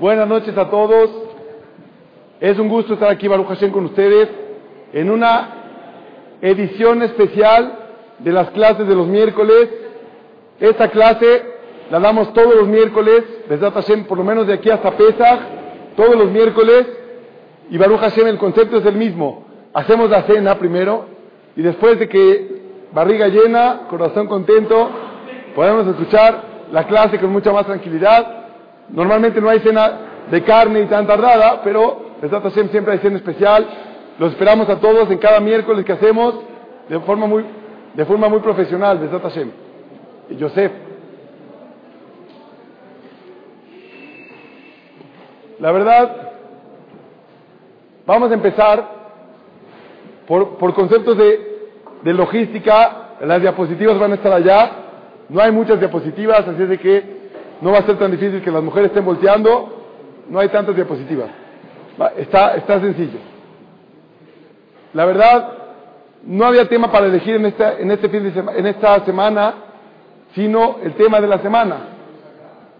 Buenas noches a todos. Es un gusto estar aquí, Baruch Hashem, con ustedes en una edición especial de las clases de los miércoles. Esta clase la damos todos los miércoles, Besat Hashem, por lo menos de aquí hasta Pesach, todos los miércoles. Y Baruch Hashem, el concepto es el mismo. Hacemos la cena primero y después de que barriga llena, corazón contento, podemos escuchar la clase con mucha más tranquilidad. Normalmente no hay cena de carne y tan tardada, pero Besat Hashem siempre hay cena especial. Los esperamos a todos en cada miércoles que hacemos de forma muy, de forma muy profesional, Besat Hashem. Y Joseph. La verdad, vamos a empezar por, por conceptos de, de logística. Las diapositivas van a estar allá. No hay muchas diapositivas, así es de que no va a ser tan difícil que las mujeres estén volteando. No hay tantas diapositivas. Está, está sencillo. La verdad, no había tema para elegir en esta, en este fin de semana, en esta semana, sino el tema de la semana.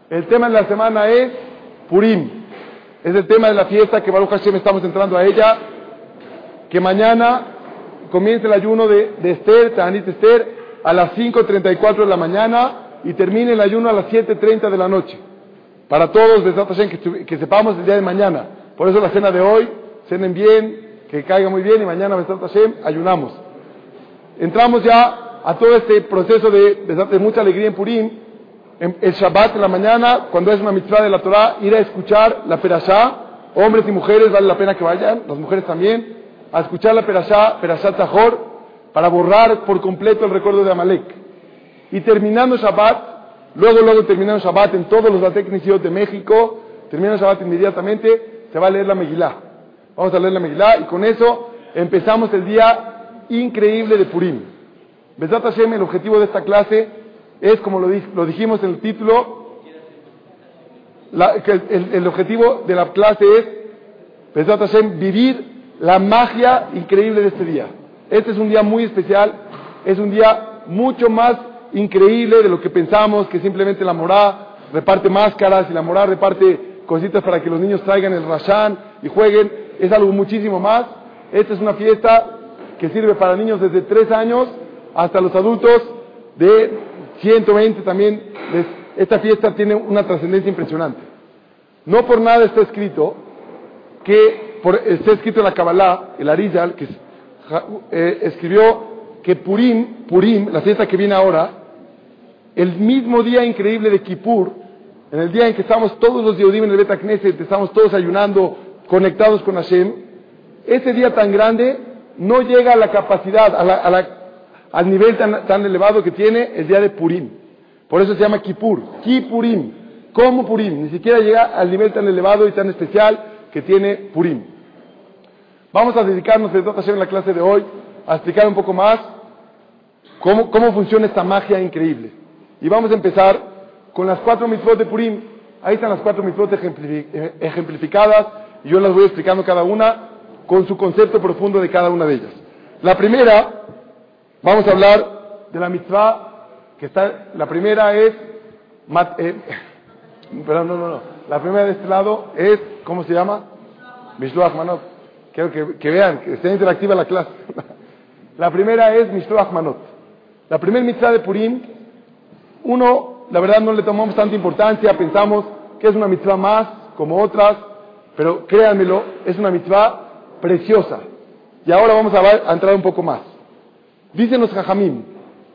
El tema de la semana es Purim. Es el tema de la fiesta que Baruch Hashem estamos entrando a ella. Que mañana comience el ayuno de, de Esther, Tanit Esther, a las 5.34 de la mañana y termine el ayuno a las 7.30 de la noche. Para todos, que, que sepamos el día de mañana. Por eso la cena de hoy, cenen bien, que caiga muy bien y mañana, Hashem, ayunamos. Entramos ya a todo este proceso de, de mucha alegría en Purim. El Shabbat en la mañana, cuando es una mitzvah de la Torah, ir a escuchar la Perashá. Hombres y mujeres, vale la pena que vayan, las mujeres también, a escuchar la Perashá, Perashá Zahor, para borrar por completo el recuerdo de Amalek. Y terminando Shabbat, luego, luego terminando Shabbat en todos los Bateknisiot de México, terminando Shabbat inmediatamente, se va a leer la Megilá. Vamos a leer la Megilá y con eso empezamos el día increíble de Purim. Besat Hashem, el objetivo de esta clase es, como lo, dijimos en el título, el, objetivo de la clase es, Besat Hashem, vivir la magia increíble de este día. Este es un día muy especial, es un día mucho más increíble de lo que pensamos, que simplemente la morá reparte máscaras y la morá reparte cositas para que los niños traigan el rashan y jueguen, es algo muchísimo más. Esta es una fiesta que sirve para niños desde 3 años hasta los adultos de 120 también. Esta fiesta tiene una trascendencia impresionante. No por nada está escrito que, por, está escrito en la Kabbalah, el Arizal, que eh, escribió que Purim, Purim, la fiesta que viene ahora, el mismo día increíble de Kippur, en el día en que estamos todos los Yehudim en el Bet estamos todos ayunando, conectados con Hashem, ese día tan grande no llega a la capacidad, a la, a la, al nivel tan, elevado que tiene el día de Purim. Por eso se llama Kippur, Kippurim, como Purim, ni siquiera llega al nivel tan elevado y tan especial que tiene Purim. Vamos a dedicarnos en la clase de hoy a explicar un poco más cómo, cómo funciona esta magia increíble. Y vamos a empezar con las cuatro mitzvot de Purim. Ahí están las cuatro mitzvot ejemplificadas y yo las voy explicando cada una con su concepto profundo de cada una de ellas. La primera, vamos a hablar de la mitzvah que está, la primera es, eh, perdón, no, no, no, la primera de este lado es, ¿cómo se llama? Mishloach Manot. Quiero que, que vean, que esté interactiva la clase. La primera es Mishloach Manot. La primera mitzvah de Purim, uno, la verdad no le tomamos tanta importancia, pensamos que es una mitzvah más, como otras, pero créanmelo, es una mitzvah preciosa. Y ahora vamos a, entrar un poco más. Dicen los Jajamim,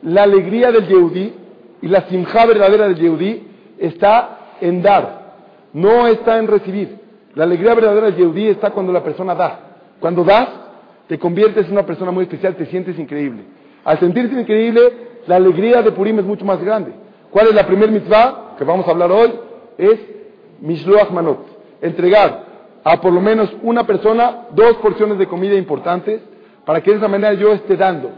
la alegría del Yehudí y la simja verdadera del Yehudí está en dar, no está en recibir. La alegría verdadera del Yehudí está cuando la persona da. Cuando das, te conviertes en una persona muy especial, te sientes increíble. Al sentirte increíble, la alegría de Purim es mucho más grande. ¿Cuál es la primer mitzvah que vamos a hablar hoy? Es Mishloach Manot. Entregar a por lo menos una persona dos porciones de comida importantes para que de esa manera yo esté dando.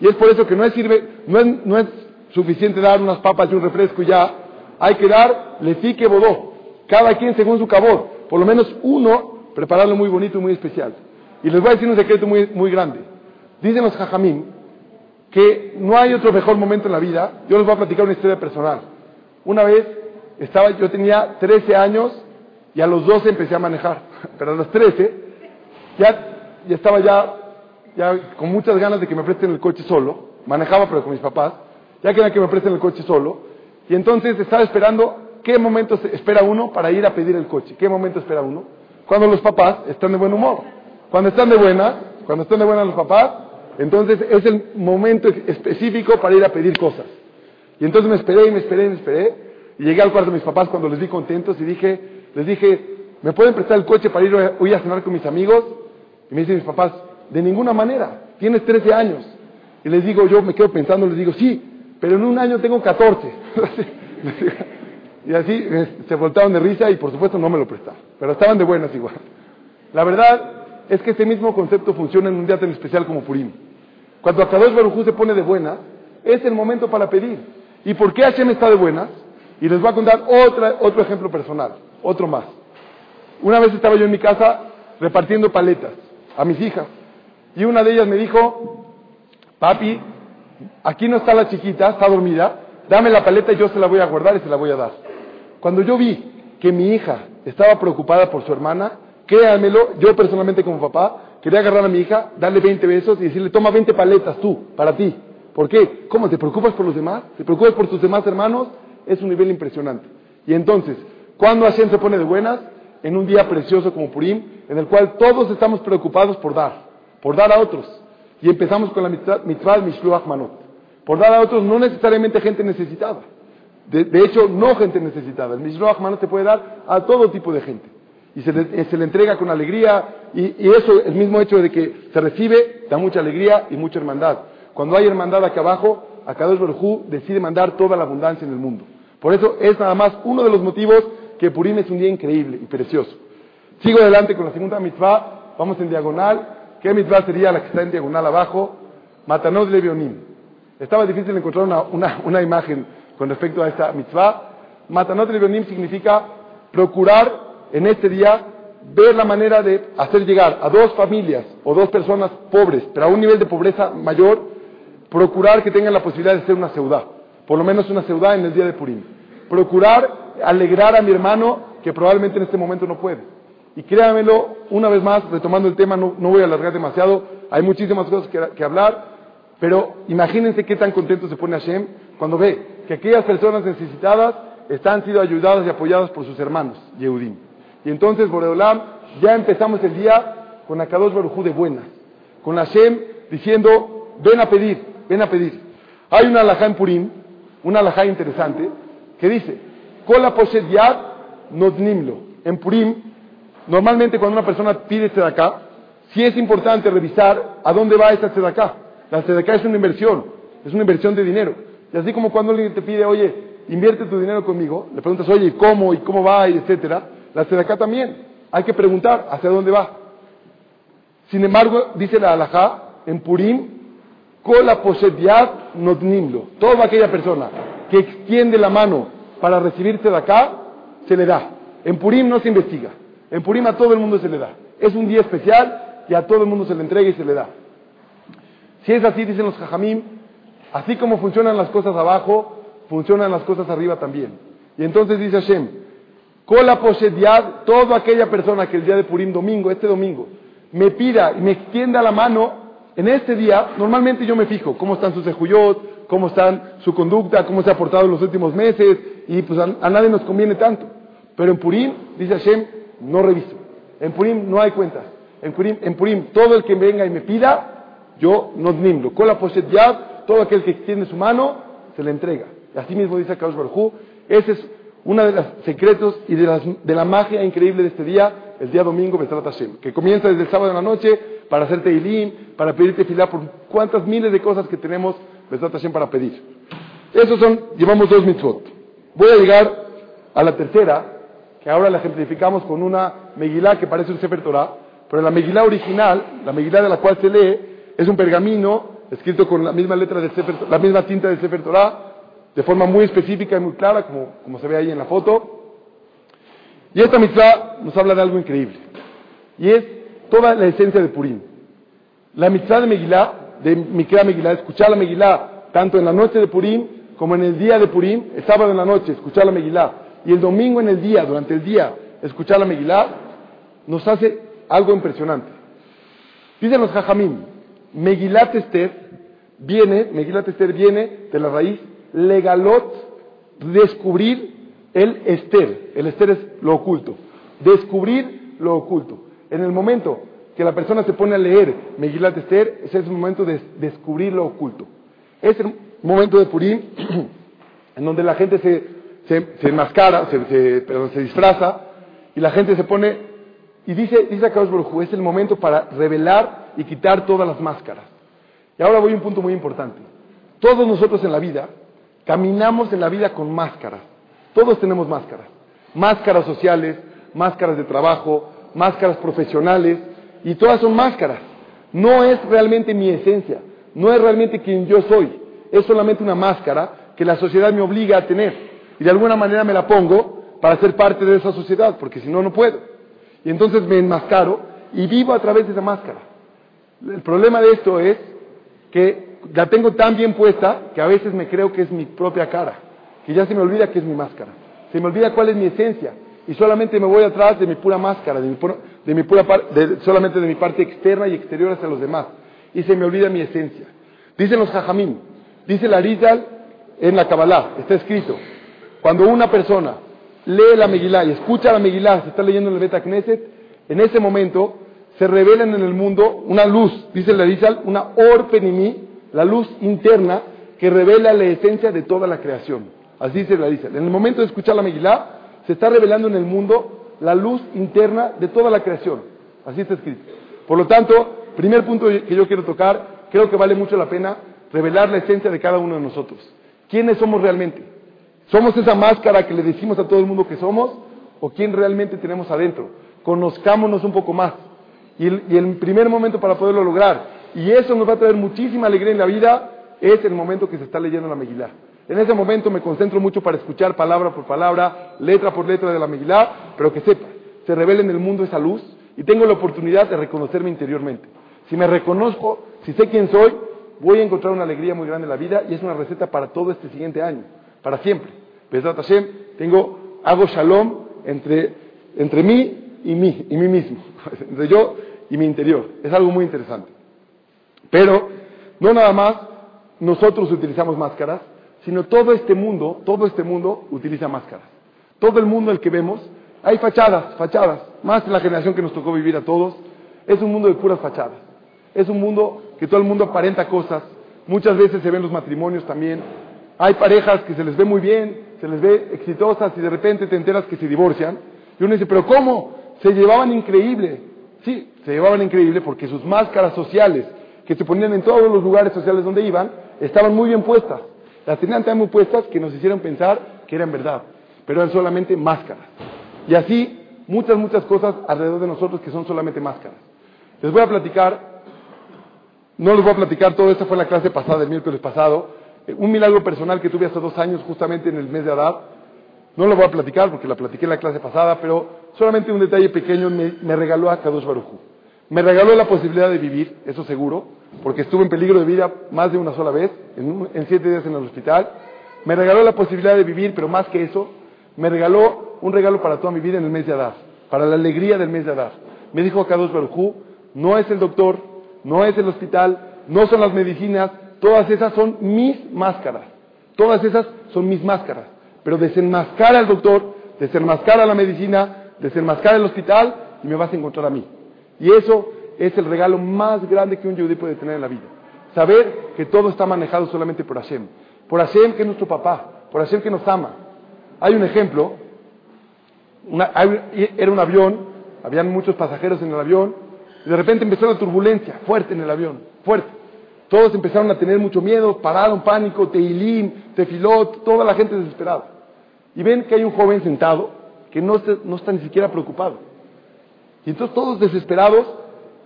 Y es por eso que no es, suficiente dar unas papas y un refresco y ya. Hay que dar lefique bodó. Cada quien según su cabor. Por lo menos uno, prepararlo muy bonito y muy especial. Y les voy a decir un secreto muy, muy grande. Dicen los jajamín que no hay otro mejor momento en la vida. Yo les voy a platicar una historia personal. Una vez estaba, yo tenía 13 años y a los 12 empecé a manejar. Pero a los 13 ya, ya estaba ya, ya con muchas ganas de que me presten el coche solo. Manejaba pero con mis papás. Ya quería que me presten el coche solo. Y entonces estaba esperando qué momento espera uno para ir a pedir el coche. ¿Qué momento espera uno? Cuando los papás están de buen humor. Cuando están de buena, cuando están de buena los papás, entonces es el momento específico para ir a pedir cosas. Y entonces me esperé y me esperé y me esperé. Y llegué al cuarto de mis papás cuando les vi contentos y dije, les dije, ¿me pueden prestar el coche para ir hoy a cenar con mis amigos? Y me dicen mis papás, de ninguna manera, tienes 13 años. Y les digo, yo me quedo pensando, les digo, sí, pero en un año tengo 14. y así eh, se voltaron de risa y por supuesto no me lo prestaron. Pero estaban de buenas igual. La verdad es que este mismo concepto funciona en un día tan especial como Purim. Cuando Akadosh Baruj se pone de buenas, es el momento para pedir. ¿Y por qué Hashem está de buenas? Y les voy a contar otro ejemplo personal, otro más. Una vez estaba yo en mi casa repartiendo paletas a mis hijas. Y una de ellas me dijo, papi, aquí no está la chiquita, está dormida, dame la paleta y yo se la voy a guardar y se la voy a dar. Cuando yo vi que mi hija estaba preocupada por su hermana, créanmelo, yo personalmente como papá, quería agarrar a mi hija, darle 20 besos y decirle, toma 20 paletas tú, para ti. ¿Por qué? ¿Cómo? ¿Te preocupas por los demás? ¿Te preocupas por tus demás hermanos? Es un nivel impresionante. Y entonces, cuando Hashem se pone de buenas? En un día precioso como Purim, en el cual todos estamos preocupados por dar, por dar a otros. Y empezamos con la mitzvah Mishluach Manot. Por dar a otros, no necesariamente gente necesitada. De, hecho, no gente necesitada. El Mishloach Manot se puede dar a todo tipo de gente. Y se le, se le entrega con alegría. Y, eso, el mismo hecho de que se recibe, da mucha alegría y mucha hermandad. Cuando hay hermandad acá abajo, Akadosh Baruj decide mandar toda la abundancia en el mundo. Por eso es nada más uno de los motivos que Purim es un día increíble y precioso. Sigo adelante con la segunda mitzvah, vamos en diagonal. ¿Qué mitzvah sería la que está en diagonal abajo? Matanot Levionim. Estaba difícil encontrar una, una, imagen con respecto a esta mitzvah. Matanot Levionim significa procurar en este día ver la manera de hacer llegar a dos familias o dos personas pobres, pero a un nivel de pobreza mayor, procurar que tengan la posibilidad de ser una ciudad, por lo menos una ciudad en el día de Purim. Procurar alegrar a mi hermano que probablemente en este momento no puede. Y créanmelo, una vez más, retomando el tema, no, voy a alargar demasiado, hay muchísimas cosas que, hablar, pero imagínense qué tan contento se pone Hashem cuando ve que aquellas personas necesitadas están siendo ayudadas y apoyadas por sus hermanos, Yehudim. Y entonces, Boreolam, ya empezamos el día con Akadosh Barujú de buenas, con Hashem diciendo, ven a pedir, ven a pedir. Hay una alajá en Purim, una alajá interesante, que dice, Kola poshet yad notnimlo. En Purim, normalmente cuando una persona pide acá, sí es importante revisar a dónde va esa acá. La acá es una inversión, es una inversión de dinero. Y así como cuando alguien te pide, oye, invierte tu dinero conmigo, le preguntas, oye, ¿cómo? ¿Y cómo va? Y etcétera. La acá también. Hay que preguntar hacia dónde va. Sin embargo, dice la alajá, en Purim, Kola poshet yad notnimlo. Toda aquella persona que extiende la mano para recibirse de acá, se le da. En Purim no se investiga. En Purim a todo el mundo se le da. Es un día especial y a todo el mundo se le entrega y se le da. Si es así, dicen los jajamim, así como funcionan las cosas abajo, funcionan las cosas arriba también. Y entonces dice Hashem, Kola Poshediad, toda aquella persona que el día de Purim, domingo, este domingo, me pida y me extienda la mano, en este día, normalmente yo me fijo cómo están sus ejuyot, cómo están su conducta, cómo se ha portado en los últimos meses, y pues a, nadie nos conviene tanto. Pero en Purim, dice Hashem, no reviso. En Purim no hay cuentas. En Purim, en Purim todo el que venga y me pida, yo no nimlo. Con la poset yad, todo aquel que extiende su mano, se le entrega. Y así mismo dice Kadosh Baruj ese es uno de los secretos y de, la magia increíble de este día, el día domingo, Besrat Hashem, que comienza desde el sábado en la noche para hacerte ilim, para pedirte filar por cuántas miles de cosas que tenemos Besrat para pedir. Esos son, llevamos dos mitzvot. Voy a llegar a la tercera, que ahora la ejemplificamos con una Megilá que parece un Sefer Torah, pero la Megilá original, la Megilá de la cual se lee, es un pergamino escrito con la misma letra del Sefer, la misma tinta del Sefer Torah, de forma muy específica y muy clara, como, se ve ahí en la foto. Y esta mitzvah nos habla de algo increíble. Y es toda la esencia de Purim. La mitzvah de Megilá, de Mikra Megilá, escuchar la Megilá, tanto en la noche de Purim como en el día de Purim, el sábado en la noche, escuchar la Megilá, y el domingo en el día, durante el día, escuchar la Megilá, nos hace algo impresionante. Dicen los Jajamim, Megilat Esther viene, Megilat Esther viene de la raíz legalot, descubrir el Esther. El Esther es lo oculto. Descubrir lo oculto. En el momento que la persona se pone a leer Megilat Esther, ese es el momento de descubrir lo oculto. Es el momento de Purim en donde la gente se, se, enmascara, se, se disfraza y la gente se pone y dice, dice a es el momento para revelar y quitar todas las máscaras. Y ahora voy a un punto muy importante. Todos nosotros en la vida caminamos en la vida con máscaras. Todos tenemos máscaras. Máscaras sociales, máscaras de trabajo, máscaras profesionales, y todas son máscaras. No es realmente mi esencia, no es realmente quien yo soy. Es solamente una máscara que la sociedad me obliga a tener. Y de alguna manera me la pongo para ser parte de esa sociedad, porque si no, no puedo. Y entonces me enmascaro y vivo a través de esa máscara. El problema de esto es que la tengo tan bien puesta que a veces me creo que es mi propia cara, que ya se me olvida que es mi máscara, se me olvida cuál es mi esencia y solamente me voy atrás de mi pura máscara, de mi, de mi pura solamente de mi parte externa y exterior hacia los demás y se me olvida mi esencia. Dicen los jajamín, dice la Rizal en la Kabbalah, está escrito, cuando una persona lee la Megilá y escucha la Megilá, se está leyendo en el Beta Knesset, en ese momento se revelan en el mundo una luz, dice la Rizal, una orpenimí, la luz interna que revela la esencia de toda la creación. Así se la dice. En el momento de escuchar la Megilá, se está revelando en el mundo la luz interna de toda la creación. Así está escrito. Por lo tanto, primer punto que yo quiero tocar, creo que vale mucho la pena revelar la esencia de cada uno de nosotros. ¿Quiénes somos realmente? ¿Somos esa máscara que le decimos a todo el mundo que somos? ¿O quién realmente tenemos adentro? Conozcámonos un poco más. Y el, y el primer momento para poderlo lograr y eso nos va a traer muchísima alegría en la vida, es el momento que se está leyendo la Megilá. En ese momento me concentro mucho para escuchar palabra por palabra, letra por letra de la Megilá, pero que sepa, se revela en el mundo esa luz y tengo la oportunidad de reconocerme interiormente. Si me reconozco, si sé quién soy, voy a encontrar una alegría muy grande en la vida y es una receta para todo este siguiente año, para siempre. Besat Hashem, tengo, hago shalom entre, entre mí y mí, y mí mismo, entre yo y mi interior. Es algo muy interesante. Pero no nada más nosotros utilizamos máscaras, sino todo este mundo, todo este mundo utiliza máscaras. Todo el mundo el que vemos, hay fachadas, fachadas, más la generación que nos tocó vivir a todos, es un mundo de puras fachadas. Es un mundo que todo el mundo aparenta cosas, muchas veces se ven los matrimonios también. Hay parejas que se les ve muy bien, se les ve exitosas y de repente te enteras que se divorcian. Y uno dice, pero ¿cómo? Se llevaban increíble. Sí, se llevaban increíble porque sus máscaras sociales, que se ponían en todos los lugares sociales donde iban, estaban muy bien puestas. Las tenían tan muy puestas que nos hicieron pensar que eran verdad, pero eran solamente máscaras. Y así muchas, muchas cosas alrededor de nosotros que son solamente máscaras. Les voy a platicar, no les voy a platicar todo, esta fue la clase pasada, el miércoles pasado, eh, un milagro personal que tuve hace dos años, justamente en el mes de Adar. No lo voy a platicar porque la platiqué en la clase pasada, pero solamente un detalle pequeño me, regaló a Kadosh Barujú. Me regaló la posibilidad de vivir, eso seguro, porque estuve en peligro de vida más de una sola vez, en, siete días en el hospital. Me regaló la posibilidad de vivir, pero más que eso, me regaló un regalo para toda mi vida en el mes de Adar, para la alegría del mes de Adar. Me dijo Kadosh Barujú, no es el doctor, no es el hospital, no son las medicinas, todas esas son mis máscaras. Todas esas son mis máscaras. Pero desenmascara al doctor, desenmascara la medicina, desenmascara el hospital y me vas a encontrar a mí. Y eso es el regalo más grande que un judío puede tener en la vida. Saber que todo está manejado solamente por Hashem. Por Hashem que es nuestro papá, por Hashem que nos ama. Hay un ejemplo, era un avión, habían muchos pasajeros en el avión, y de repente empezó una turbulencia fuerte en el avión, fuerte. Todos empezaron a tener mucho miedo, pararon, pánico, teilín, tefilot, toda la gente desesperada. Y ven que hay un joven sentado que no está ni siquiera preocupado. Y entonces todos desesperados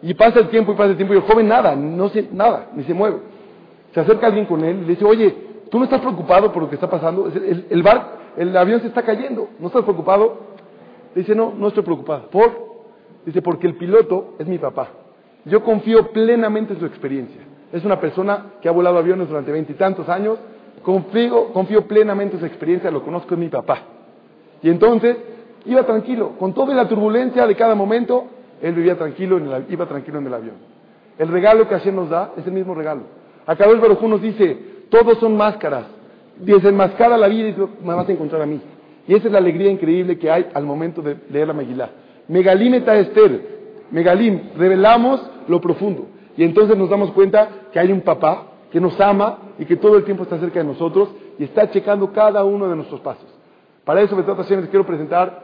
y pasa el tiempo y pasa el tiempo y el joven nada, no se, nada, ni se mueve. Se acerca alguien con él y le dice, oye, ¿tú no estás preocupado por lo que está pasando? El, el, el avión se está cayendo, ¿no estás preocupado? Le dice, no, no estoy preocupado. ¿Por? Dice, porque el piloto es mi papá. Yo confío plenamente en su experiencia. Es una persona que ha volado aviones durante veintitantos años. Confío, confío plenamente en su experiencia, lo conozco, es mi papá. Y entonces, iba tranquilo, con toda la turbulencia de cada momento, él vivía tranquilo, iba tranquilo en el avión. El regalo que Hashem nos da es el mismo regalo. Acá el Baruj nos dice, todos son máscaras. Desenmascara la vida y me vas a encontrar a mí. Y esa es la alegría increíble que hay al momento de leer la Megilá. Megalim eta Esther. Megalim, revelamos lo profundo. Y entonces nos damos cuenta que hay un papá que nos ama y que todo el tiempo está cerca de nosotros y está checando cada uno de nuestros pasos. Para eso, me trata les quiero presentar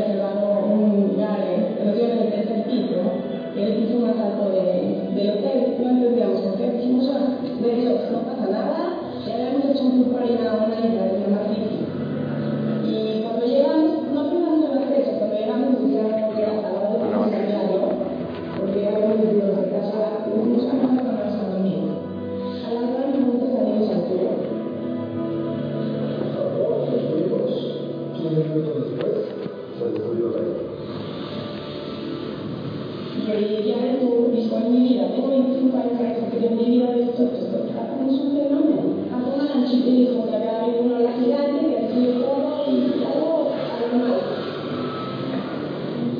él hizo un asalto de, del hotel, no entendíamos por qué, dijimos, ah, de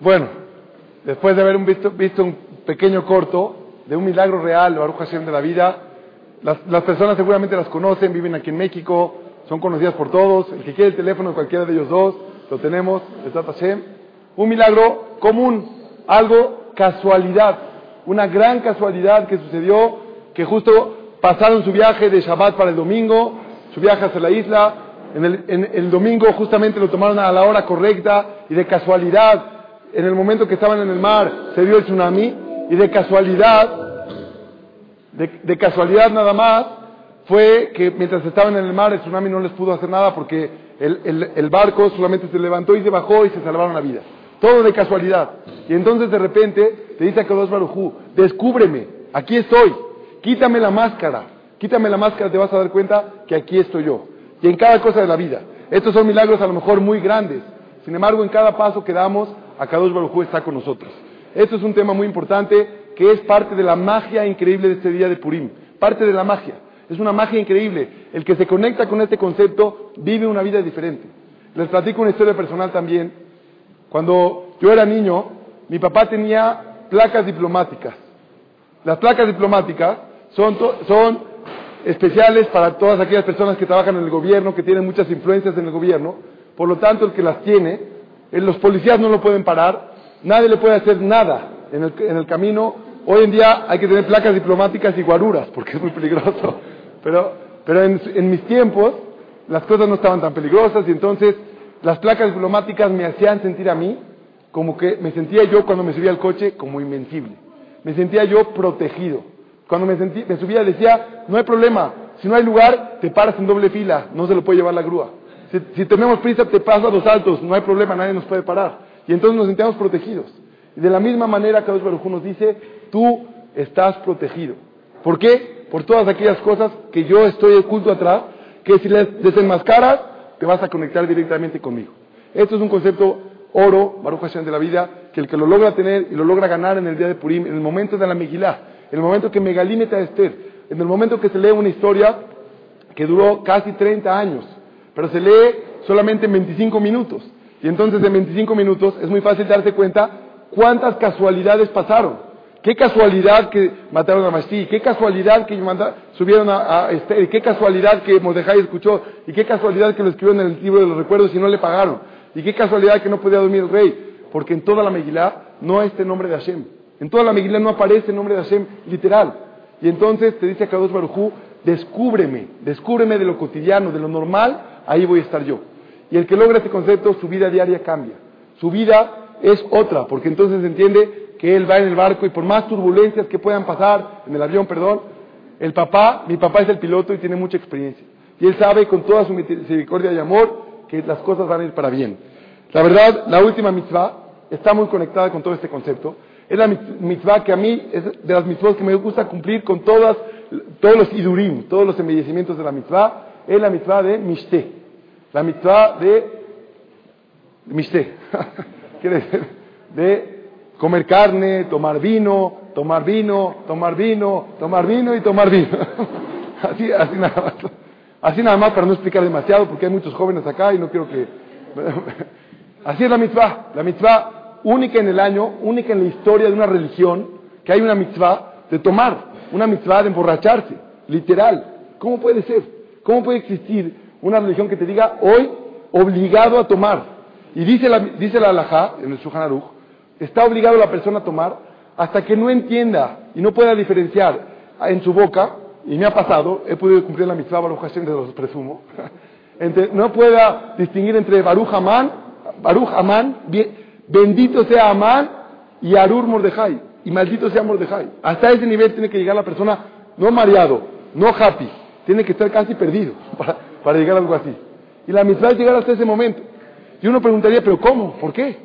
Bueno, después de haber visto, un pequeño corto de un milagro real, Baruch Hashem de la vida, las, personas seguramente las conocen, viven aquí en México, son conocidas por todos. El que quiere el teléfono cualquiera de ellos dos, lo tenemos, Hashem. Un milagro común, algo casualidad, una gran casualidad que sucedió, que justo pasaron su viaje de Shabbat para el domingo, su viaje hacia la isla, el, en el domingo justamente lo tomaron a la hora correcta y de casualidad en el momento que estaban en el mar se dio el tsunami y de casualidad, de, casualidad nada más, fue que mientras estaban en el mar el tsunami no les pudo hacer nada porque el, barco solamente se levantó y se bajó y se salvaron la vida. Todo de casualidad. Y entonces de repente te dice a Kadosh Barujú, descúbreme, aquí estoy, quítame la máscara, quítame la máscara, te vas a dar cuenta que aquí estoy yo. Y en cada cosa de la vida. Estos son milagros a lo mejor muy grandes. Sin embargo, en cada paso que damos, Akadosh Baruj está con nosotros. Esto es un tema muy importante que es parte de la magia increíble de este día de Purim. Parte de la magia. Es una magia increíble. El que se conecta con este concepto vive una vida diferente. Les platico una historia personal también. Cuando yo era niño, mi papá tenía placas diplomáticas. Las placas diplomáticas son, son especiales para todas aquellas personas que trabajan en el gobierno, que tienen muchas influencias en el gobierno. Por lo tanto, el que las tiene los policías no lo pueden parar, nadie le puede hacer nada en el, camino. Hoy en día hay que tener placas diplomáticas y guaruras, porque es muy peligroso. Pero, pero en, en mis tiempos las cosas no estaban tan peligrosas y entonces las placas diplomáticas me hacían sentir a mí como que me sentía yo cuando me subía al coche como invencible. Me sentía yo protegido. Cuando me, sentí, me subía decía, no hay problema, si no hay lugar, te paras en doble fila, no se lo puede llevar la grúa. Si, tenemos prisa, te pasa a los altos, no hay problema, nadie nos puede parar. Y entonces nos sentimos protegidos. Y de la misma manera, Kadosh Baruj nos dice, tú estás protegido. ¿Por qué? Por todas aquellas cosas que yo estoy oculto atrás, que si les desenmascaras, te vas a conectar directamente conmigo. Esto es un concepto oro, Baruch Hashem de la vida, que el que lo logra tener y lo logra ganar en el día de Purim, en el momento de la Megilá, en el momento que Megalímeta Esther, en el momento que se lee una historia que duró casi 30 años, pero se lee solamente en 25 minutos. Y entonces en 25 minutos es muy fácil darse cuenta cuántas casualidades pasaron. Qué casualidad que mataron a Mashti, qué casualidad que subieron a, a qué casualidad que Mordejai escuchó, y qué casualidad que lo escribieron en el libro de los recuerdos y no le pagaron, y qué casualidad que no podía dormir el rey, porque en toda la Megilá no este nombre de Hashem. En toda la Megilá no aparece el nombre de Hashem literal. Y entonces te dice a Kadosh Barujú, descúbreme, descúbreme de lo cotidiano, de lo normal, ahí voy a estar yo. Y el que logra este concepto, su vida diaria cambia. Su vida es otra, porque entonces entiende que él va en el barco y por más turbulencias que puedan pasar, en el avión, perdón, el papá, mi papá es el piloto y tiene mucha experiencia. Y él sabe con toda su misericordia y amor que las cosas van a ir para bien. La verdad, la última mitzvah está muy conectada con todo este concepto. Es la mitzvah que a mí es de las mitzvahs que me gusta cumplir con todas, todos los idurim, todos los embellecimientos de la mitzvah es la mitzvah de Mishte. La mitzvah de Mishte. Quiere decir, de comer carne, tomar vino, tomar vino, tomar vino, tomar vino y tomar vino. así, así nada más. Así nada más para no explicar demasiado porque hay muchos jóvenes acá y no quiero que... así es la mitzvah. La mitzvah única en el año, única en la historia de una religión, que hay una mitzvah de tomar, una mitzvah de emborracharse, literal. ¿Cómo puede ser? ¿Cómo puede existir una religión que te diga hoy obligado a tomar? Y dice la, dice la halajá, en el Shulchan Aruch, está obligado la persona a tomar hasta que no entienda y no pueda diferenciar en su boca, y me ha pasado, he podido cumplir la mitzvah Baruch Hashem de los presumo, no pueda distinguir entre Baruch Amán, Baruch Amán, bendito sea Amán y Arur Mordejai, y maldito sea Mordejai. Hasta ese nivel tiene que llegar la persona no mareado, no happy, tiene que estar casi perdido para, llegar a algo así. Y la mitzvah es llegar hasta ese momento. Y uno preguntaría, ¿pero cómo? ¿Por qué?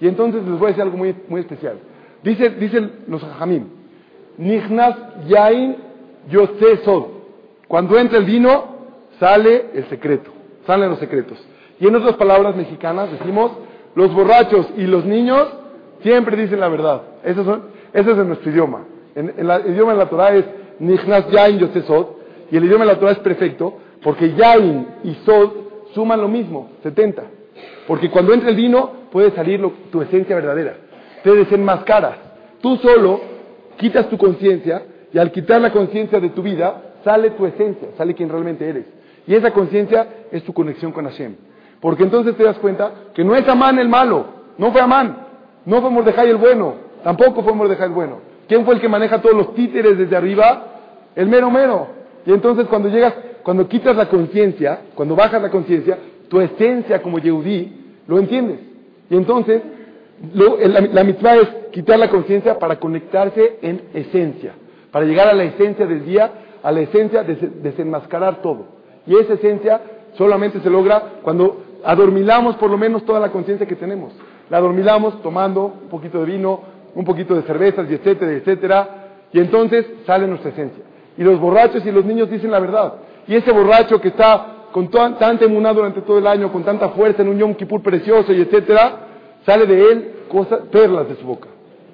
Y entonces les voy a decir algo muy, muy especial. Dice, dicen los hajamim, Nihnas Yain Yotze Sod. Cuando entra el vino, sale el secreto, salen los secretos. Y en otras palabras mexicanas decimos, los borrachos y los niños siempre dicen la verdad. Eso, son, es en nuestro idioma. En, el idioma de la Torah es Nihnas Yain Yotze Sod. Y el idioma de la Torah es perfecto porque Yain y Sod suman lo mismo, 70. Porque cuando entra el vino puede salir tu esencia verdadera. Te desenmascaras. Tú solo quitas tu conciencia y al quitar la conciencia de tu vida sale tu esencia, sale quien realmente eres. Y esa conciencia es tu conexión con Hashem. Porque entonces te das cuenta que no es Amán el malo, no fue Amán, no fue Mordejai el bueno, tampoco fue Mordejai el bueno. ¿Quién fue el que maneja todos los títeres desde arriba? El mero mero. Y entonces cuando llegas, cuando quitas la conciencia, cuando bajas la conciencia, tu esencia como Yehudí, lo entiendes. Y entonces la, la mitzvah es quitar la conciencia para conectarse en esencia, para llegar a la esencia del día, a la esencia de desenmascarar todo. Y esa esencia solamente se logra cuando adormilamos por lo menos toda la conciencia que tenemos. La adormilamos tomando un poquito de vino, un poquito de cervezas, y etcétera, etcétera, y entonces sale nuestra esencia. Y los borrachos y los niños dicen la verdad. Y ese borracho que está con tanta emuná durante todo el año, con tanta fuerza en un Yom Kippur precioso y etcétera, sale de él cosas, perlas de su boca.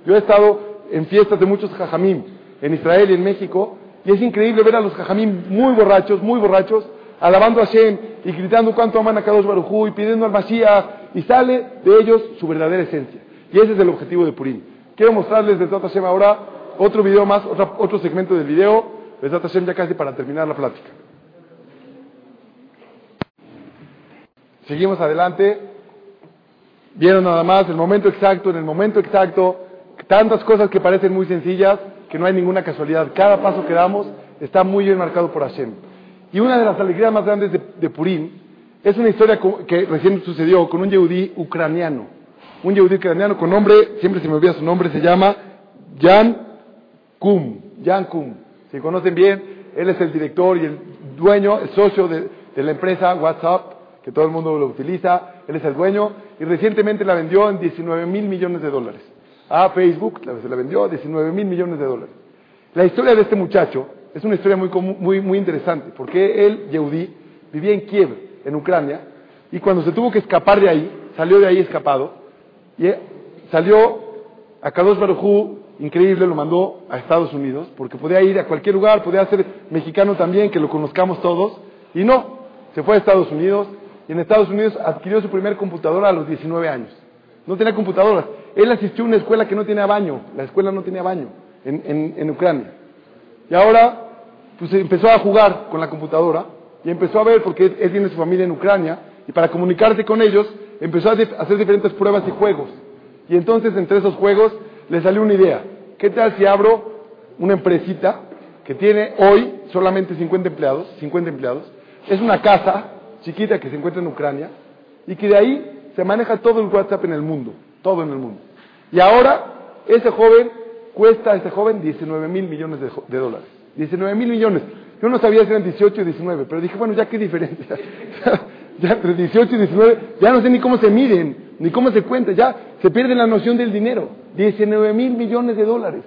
Yo he estado en fiestas de muchos jajamim en Israel y en México, y es increíble ver a los jajamim muy borrachos, muy borrachos, alabando a Hashem y gritando cuánto aman a Kadosh Barujú y pidiendo al Mashiach, y sale de ellos su verdadera esencia. Y ese es el objetivo de Purim. Quiero mostrarles de Tata Hashem ahora otro video más, otro segmento del video, de Tata Hashem ya casi para terminar la plática. Seguimos adelante. Vieron nada más el momento exacto, en el momento exacto, tantas cosas que parecen muy sencillas, que no hay ninguna casualidad. Cada paso que damos está muy bien marcado por Hashem. Y una de las alegrías más grandes de, Purim es una historia que recién sucedió con un yehudí ucraniano. Un yehudí ucraniano con nombre, siempre se me olvida su nombre, se llama Jan Kum. Jan Kum. Si conocen bien, él es el director y el dueño, el socio de la empresa WhatsApp que todo el mundo lo utiliza, él es el dueño, y recientemente la vendió en 19 mil millones de dólares. A Facebook se la vendió a 19 mil millones de dólares. La historia de este muchacho es una historia muy, muy, muy interesante, porque él, Yehudi, vivía en Kiev, en Ucrania, y cuando se tuvo que escapar de ahí, salió de ahí escapado, y salió a Kadosh Barujú, increíble, lo mandó a Estados Unidos, porque podía ir a cualquier lugar, podía ser mexicano también, que lo conozcamos todos, y no, se fue a Estados Unidos, y en Estados Unidos adquirió su primer computadora a los 19 años. No tenía computadoras. Él asistió a una escuela que no tenía baño. La escuela no tenía baño en, Ucrania. Y ahora, pues empezó a jugar con la computadora y empezó a ver, porque él, tiene su familia en Ucrania, y para comunicarse con ellos, empezó a hacer diferentes pruebas y juegos. Y entonces, entre esos juegos, le salió una idea. ¿Qué tal si abro una empresita que tiene hoy solamente 50 empleados, 50 empleados? Es una casa chiquita que se encuentra en Ucrania y que de ahí se maneja todo el WhatsApp en el mundo, todo en el mundo. Y ahora ese joven cuesta a ese joven 19 mil millones de, dólares. 19 mil millones. Yo no sabía si eran 18 y 19, pero dije, bueno, ya qué diferencia. ya entre 18 y 19, ya no sé ni cómo se miden, ni cómo se cuenta, ya se pierde la noción del dinero. 19 mil millones de dólares.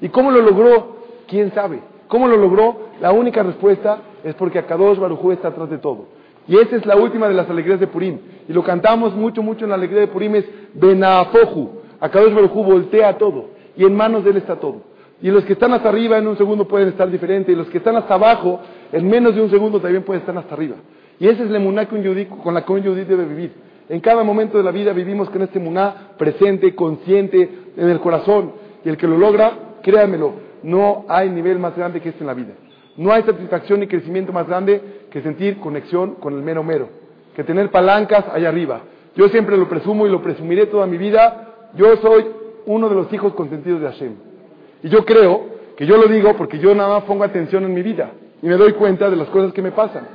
¿Y cómo lo logró? ¿Quién sabe? ¿Cómo lo logró? La única respuesta es porque Akadosh Barujú está atrás de todo. Y esa es la última de las alegrías de Purim. Y lo cantamos mucho, mucho en la alegría de Purim es Benafoju. Akadosh Baruj voltea todo. Y en manos de Él está todo. Y los que están hasta arriba en un segundo pueden estar diferentes. Y los que están hasta abajo en menos de un segundo también pueden estar hasta arriba. Y esa es la emuná con la que un yudí debe vivir. En cada momento de la vida vivimos con este emuná presente, consciente, en el corazón. Y el que lo logra, créanmelo, no hay nivel más grande que este en la vida. No hay satisfacción ni crecimiento más grande que sentir conexión con el mero mero, que tener palancas allá arriba. Yo siempre lo presumo y lo presumiré toda mi vida. Yo soy uno de los hijos consentidos de Hashem. Y yo creo que yo lo digo porque yo nada más pongo atención en mi vida y me doy cuenta de las cosas que me pasan.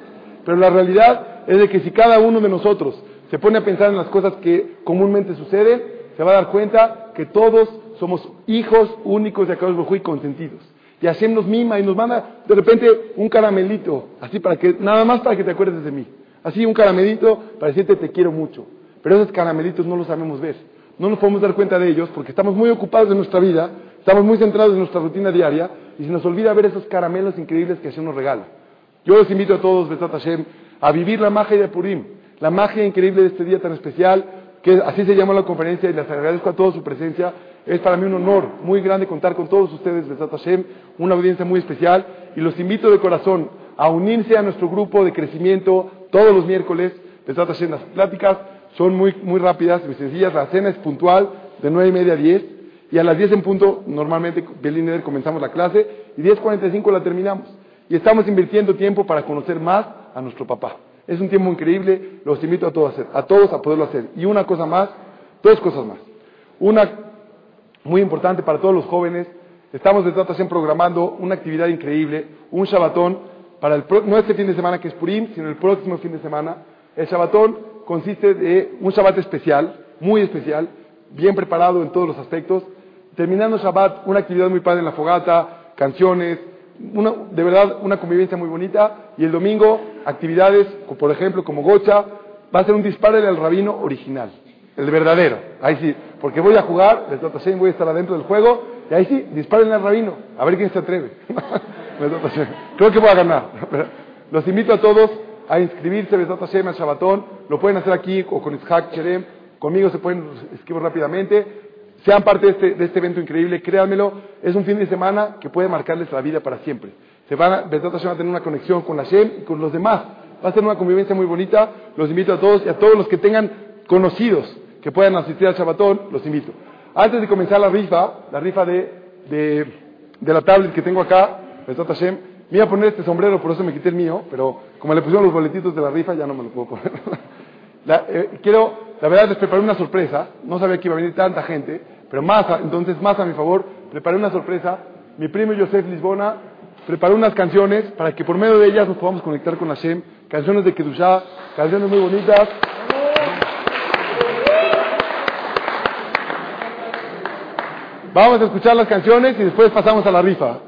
Pero la realidad es de que si cada uno de nosotros se pone a pensar en las cosas que comúnmente suceden, se va a dar cuenta que todos somos hijos únicos de Akadosh Baruj y consentidos y Hashem nos mima y nos manda de repente un caramelito, así para que, nada más para que te acuerdes de mí. Así un caramelito para decirte te quiero mucho. Pero esos caramelitos no los sabemos ver. No nos podemos dar cuenta de ellos porque estamos muy ocupados de nuestra vida, estamos muy centrados en nuestra rutina diaria y se nos olvida ver esos caramelos increíbles que Hashem nos regala. Yo los invito a todos, Besat Hashem, a vivir la magia de Purim, la magia increíble de este día tan especial, que así se llama la conferencia y les agradezco a todos su presencia es para mí un honor muy grande contar con todos ustedes, Besat Hashem, una audiencia muy especial, y los invito de corazón a unirse a nuestro grupo de crecimiento todos los miércoles. Besat Hashem, las pláticas son muy, muy rápidas, muy sencillas, la cena es puntual, de nueve y media a 10, y a las 10 en punto, normalmente, Belín comenzamos la clase, y 10.45 la terminamos. Y estamos invirtiendo tiempo para conocer más a nuestro papá. Es un tiempo increíble, los invito a todos a, a todos a poderlo hacer. Y una cosa más, dos cosas más. Una muy importante para todos los jóvenes. Estamos de tratación programando una actividad increíble, un Shabbatón, para el no este fin de semana que es Purim, sino el próximo fin de semana. El Shabbatón consiste de un Shabbat especial, muy especial, bien preparado en todos los aspectos. Terminando Shabbat, una actividad muy padre en la fogata, canciones, una, de verdad una convivencia muy bonita. Y el domingo, actividades, por ejemplo, como Gocha, va a ser un disparo del rabino original, el verdadero. Ahí sí, porque voy a jugar, voy a estar adentro del juego, y ahí sí, disparen al rabino, a ver quién se atreve. Creo que voy a ganar. Los invito a todos a inscribirse Besat Hashem al Shabbatón. Lo pueden hacer aquí o con Ishak Cherem. Conmigo se pueden escribir rápidamente. Sean parte de este, de este evento increíble. Créanmelo, es un fin de semana que puede marcarles la vida para siempre. Se van a, Besat Hashem va a tener una conexión con Hashem y con los demás. Va a ser una convivencia muy bonita. Los invito a todos y a todos los que tengan conocidos que puedan asistir al Shabbatón, los invito. Antes de comenzar la rifa, la rifa de, de, de la tablet que tengo acá, Besat Hashem, me iba a poner este sombrero, por eso me quité el mío, pero como le pusieron los boletitos de la rifa, ya no me lo puedo poner. la, eh, quiero, la verdad, les preparé una sorpresa. No sabía que iba a venir tanta gente, pero más, entonces más a mi favor, preparé una sorpresa. Mi primo Joseph Lisbona preparó unas canciones para que por medio de ellas nos podamos conectar con Hashem. Canciones de Kedushá, canciones muy bonitas. Vamos a escuchar las canciones y después pasamos a la rifa.